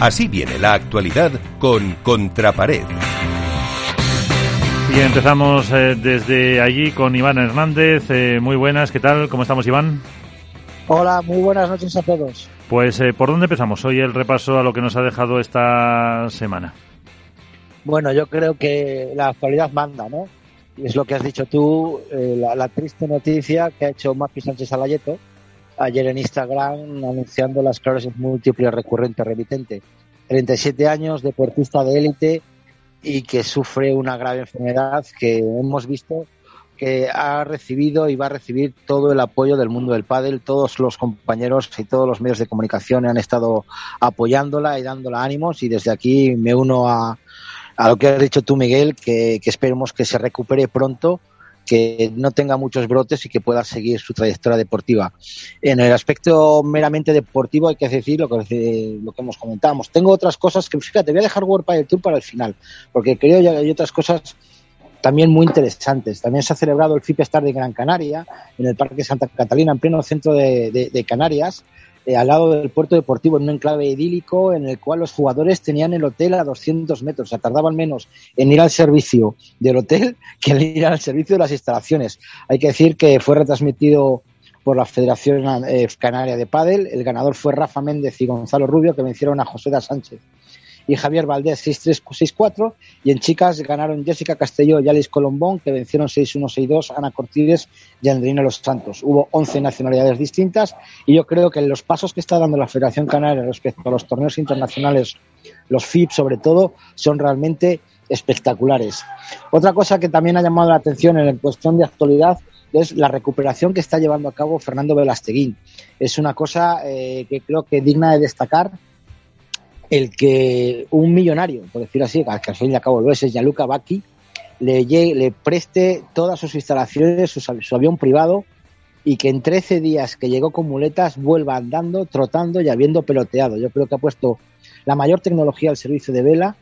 Así viene la actualidad con Contrapared. Y empezamos eh, desde allí con Iván Hernández. Eh, muy buenas, ¿qué tal? ¿Cómo estamos, Iván? Hola, muy buenas noches a todos. Pues, eh, ¿por dónde empezamos hoy el repaso a lo que nos ha dejado esta semana? Bueno, yo creo que la actualidad manda, ¿no? Es lo que has dicho tú, la, la, triste noticia que ha hecho Mapi Sánchez Alayeto ayer en Instagram anunciando la esclerosis múltiple recurrente remitente. 37 años, deportista de élite y que sufre una grave enfermedad que hemos visto que ha recibido y va a recibir todo el apoyo del mundo del pádel. Todos los compañeros y todos los medios de comunicación han estado apoyándola y dándola ánimos y desde aquí me uno a, a lo que has dicho tú, Miguel, que, que esperemos que se recupere pronto que no tenga muchos brotes y que pueda seguir su trayectoria deportiva. En el aspecto meramente deportivo hay que decir lo que, hemos comentado. Tengo otras cosas que, fíjate, voy a dejar World el Tour para el final, porque creo que hay otras cosas también muy interesantes. También se ha celebrado el FIP Star de Gran Canaria, en el Parque Santa Catalina, en pleno centro de Canarias, eh, al lado del puerto deportivo, en un enclave idílico en el cual los jugadores tenían el hotel a 200 metros. O sea, tardaban menos en ir al servicio del hotel que en ir al servicio de las instalaciones. Hay que decir que fue retransmitido por la Federación eh, Canaria de Padel. El ganador fue Rafa Méndez y Gonzalo Rubio, que vencieron a José da Sánchez y Javier Valdés 6-3-6-4 y en chicas ganaron Jessica Castelló y Alice Colombón que vencieron 6-1-6-2 Ana Cortides y Andrina Los Santos. Hubo 11 nacionalidades distintas y yo creo que los pasos que está dando la Federación Canaria respecto a los torneos internacionales, los FIP sobre todo, son realmente espectaculares. Otra cosa que también ha llamado la atención en cuestión de actualidad es la recuperación que está llevando a cabo Fernando Velasteguín. Es una cosa eh, que creo que digna de destacar el que un millonario, por decir así, que al fin y al cabo lo es, es Gianluca Bacchi, le, preste todas sus instalaciones, su, avión privado, y que en 13 días que llegó con muletas vuelva andando, trotando y habiendo peloteado. Yo creo que ha puesto la mayor tecnología al servicio de vela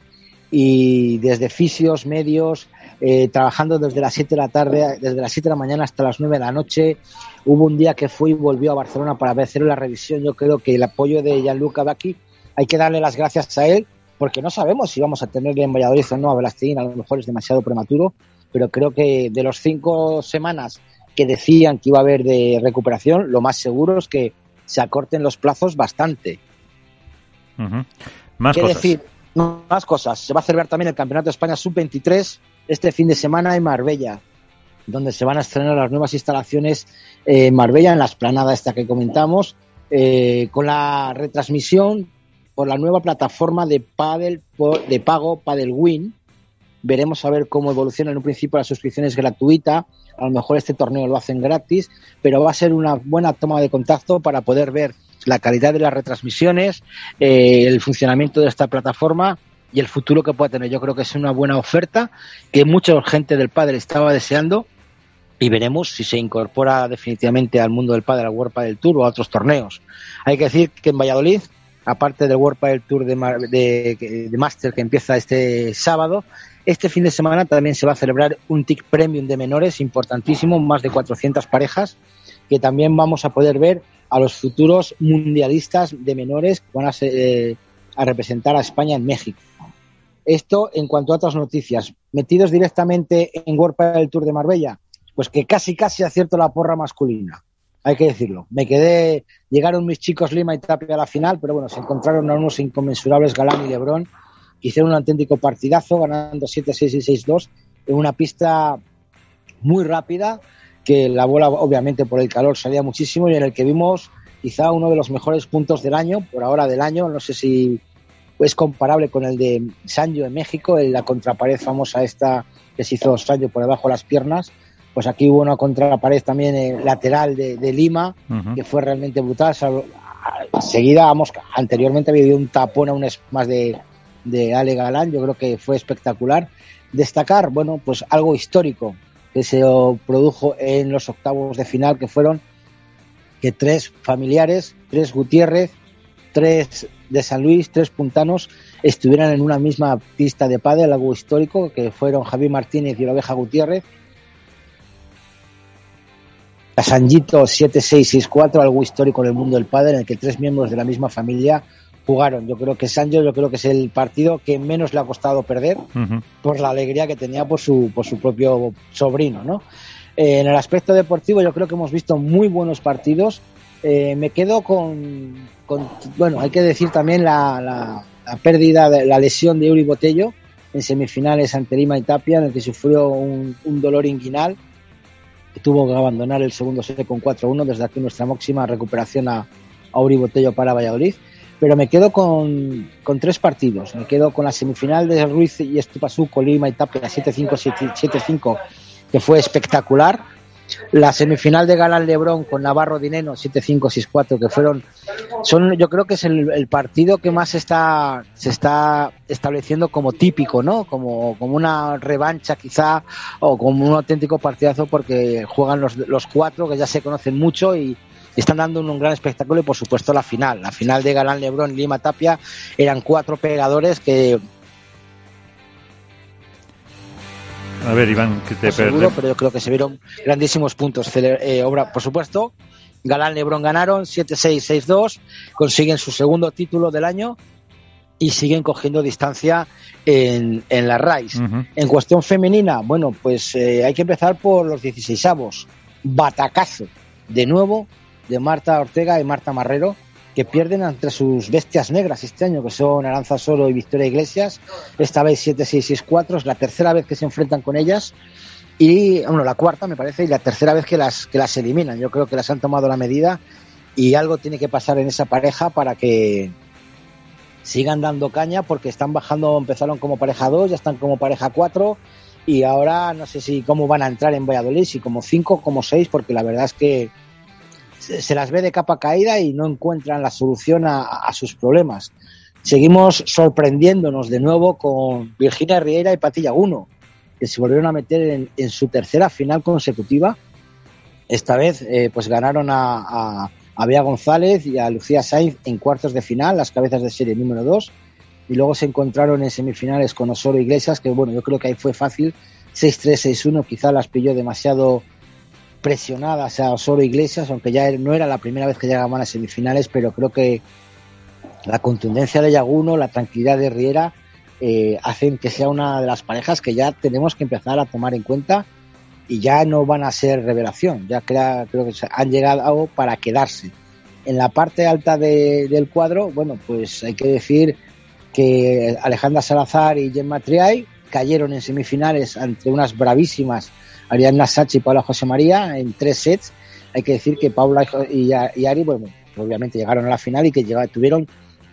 y desde fisios, medios, eh, trabajando desde las 7 de la tarde, desde las 7 de la mañana hasta las 9 de la noche. Hubo un día que fue y volvió a Barcelona para hacer la revisión. Yo creo que el apoyo de Gianluca Bacchi hay que darle las gracias a él porque no sabemos si vamos a tener en Valladolid o no a Velastín, a lo mejor es demasiado prematuro, pero creo que de los cinco semanas que decían que iba a haber de recuperación, lo más seguro es que se acorten los plazos bastante. Más cosas. decir, más cosas. Se va a celebrar también el Campeonato de España Sub-23 este fin de semana en Marbella, donde se van a estrenar las nuevas instalaciones en Marbella, en la esplanada esta que comentamos, eh, con la retransmisión por la nueva plataforma de paddle de pago Paddle Win. Veremos a ver cómo evoluciona. En un principio la suscripción es gratuita, a lo mejor este torneo lo hacen gratis, pero va a ser una buena toma de contacto para poder ver la calidad de las retransmisiones, eh, el funcionamiento de esta plataforma y el futuro que pueda tener. Yo creo que es una buena oferta que mucha gente del padre estaba deseando y veremos si se incorpora definitivamente al mundo del padre, al World Padel Tour o a otros torneos. Hay que decir que en Valladolid aparte del World Padel Tour de, de, Master que empieza este sábado, este fin de semana también se va a celebrar un TIC Premium de menores importantísimo, más de 400 parejas, que también vamos a poder ver a los futuros mundialistas de menores que van a, eh, a representar a España en México. Esto en cuanto a otras noticias. Metidos directamente en World Padel Tour de Marbella, pues que casi casi acierto la porra masculina hay que decirlo. Me quedé, llegaron mis chicos Lima y Tapia a la final, pero bueno, se encontraron a unos inconmensurables Galán y Lebrón, hicieron un auténtico partidazo, ganando 7-6 y 6-2 en una pista muy rápida, que la bola obviamente por el calor salía muchísimo y en el que vimos quizá uno de los mejores puntos del año, por ahora del año, no sé si es comparable con el de Sanjo en México, en la contrapared famosa esta que se hizo Sanjo por debajo de las piernas, pues aquí hubo una contrapared también eh, lateral de, Lima, que fue realmente brutal. Seguida, vamos, anteriormente había habido un tapón a un más de, de Ale Galán, yo creo que fue espectacular. Destacar, bueno, pues algo histórico que se produjo en los octavos de final, que fueron que tres familiares, tres Gutiérrez, tres de San Luis, tres puntanos, estuvieran en una misma pista de pádel, algo histórico, que fueron Javier Martínez y la oveja Gutiérrez, la Sanjito 7664, algo histórico en el mundo del padre, en el que tres miembros de la misma familia jugaron. Yo creo que Sancho, yo creo que es el partido que menos le ha costado perder por la alegría que tenía por su, por su propio sobrino, ¿no? Eh, en el aspecto deportivo yo creo que hemos visto muy buenos partidos. Eh, me quedo con, bueno, hay que decir también la, la, pérdida, de la lesión de Uri Botello en semifinales ante Lima y Tapia, en el que sufrió un, dolor inguinal, tuvo que abandonar el segundo set con 4-1, desde aquí nuestra máxima recuperación a, a Uri Botello para Valladolid pero me quedo con, con, tres partidos. Me quedo con la semifinal de Ruiz y Estupasú con Lima y Tapia 7-5, 7-5, que fue espectacular. La semifinal de Galán Lebrón con Navarro Dineno 7-5, 6-4, que fueron, son, yo creo que es el, el, partido que más está, se está estableciendo como típico, ¿no? Como, como una revancha quizá, o como un auténtico partidazo porque juegan los, los cuatro que ya se conocen mucho y, están dando un, gran espectáculo y por supuesto la final. La final de Galán Lebrón Lima Tapia eran cuatro pegadores que A ver, Iván, que te seguro, pero yo creo que se vieron grandísimos puntos. Eh, obra, por supuesto, Galán Lebrón ganaron 7-6, 6-2, consiguen su segundo título del año y siguen cogiendo distancia en, en la RAIS. En cuestión femenina, bueno, pues eh, hay que empezar por los 16avos. Batacazo, de nuevo, de Marta Ortega y Marta Marrero, que pierden entre sus bestias negras este año, que son Aranza Solo y Victoria Iglesias. Esta vez 7-6-6-4, es la tercera vez que se enfrentan con ellas. Y, bueno, la cuarta me parece, y la tercera vez que las, que las eliminan. Yo creo que las han tomado la medida y algo tiene que pasar en esa pareja para que sigan dando caña, porque están bajando, empezaron como pareja 2, ya están como pareja 4 y ahora no sé si cómo van a entrar en Valladolid, si como 5, como 6, porque la verdad es que se las ve de capa caída y no encuentran la solución a, sus problemas. Seguimos sorprendiéndonos de nuevo con Virginia Riera y Patilla Guno, que se volvieron a meter en, su tercera final consecutiva. Esta vez eh, pues ganaron a, a, Bea González y a Lucía Sainz en cuartos de final, las cabezas de serie número 2. Y luego se encontraron en semifinales con Osoro Iglesias, que bueno, yo creo que ahí fue fácil. 6-3, 6-1, quizá las pilló demasiado presionadas a Osoro Iglesias, aunque ya no era la primera vez que llegaban a semifinales, pero creo que la contundencia de Yaguno, la tranquilidad de Riera, eh, hacen que sea una de las parejas que ya tenemos que empezar a tomar en cuenta y ya no van a ser revelación, ya creo, creo que han llegado para quedarse. En la parte alta del cuadro, bueno, pues hay que decir que Alejandra Salazar y Gemma Triay cayeron en semifinales ante unas bravísimas Ariadna Sachi y Paula José María en tres sets. Hay que decir que Paula y, Ari, bueno, obviamente llegaron a la final y que tuvieron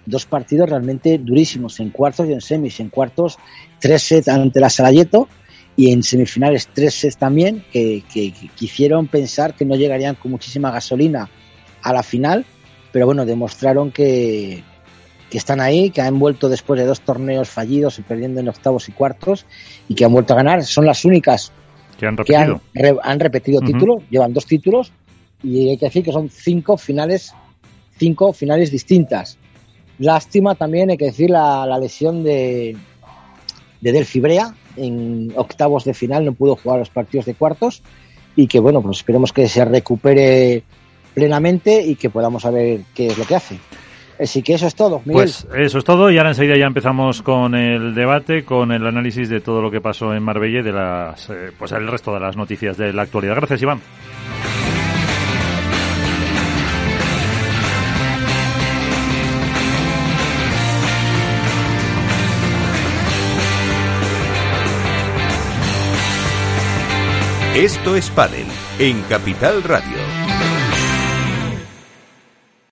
dos partidos realmente durísimos en cuartos y en semis. En cuartos, tres sets ante la Sarajeto y en semifinales tres sets también que, que, quisieron pensar que no llegarían con muchísima gasolina a la final, pero bueno, demostraron que están ahí, que han vuelto después de dos torneos fallidos y perdiendo en octavos y cuartos y que han vuelto a ganar. Son las únicas que han repetido, han, repetido títulos, llevan dos títulos y hay que decir que son cinco finales, cinco finales distintas. Lástima también, hay que decir, la, lesión de, de Delphi Brea en octavos de final, no pudo jugar los partidos de cuartos y que bueno, pues esperemos que se recupere plenamente y que podamos saber qué es lo que hace. Así que eso es todo, Pues eso es todo y ahora enseguida ya empezamos con el debate, con el análisis de todo lo que pasó en Marbella y de las, eh, pues el resto de las noticias de la actualidad. Gracias, Iván. Esto es Padel en Capital Radio.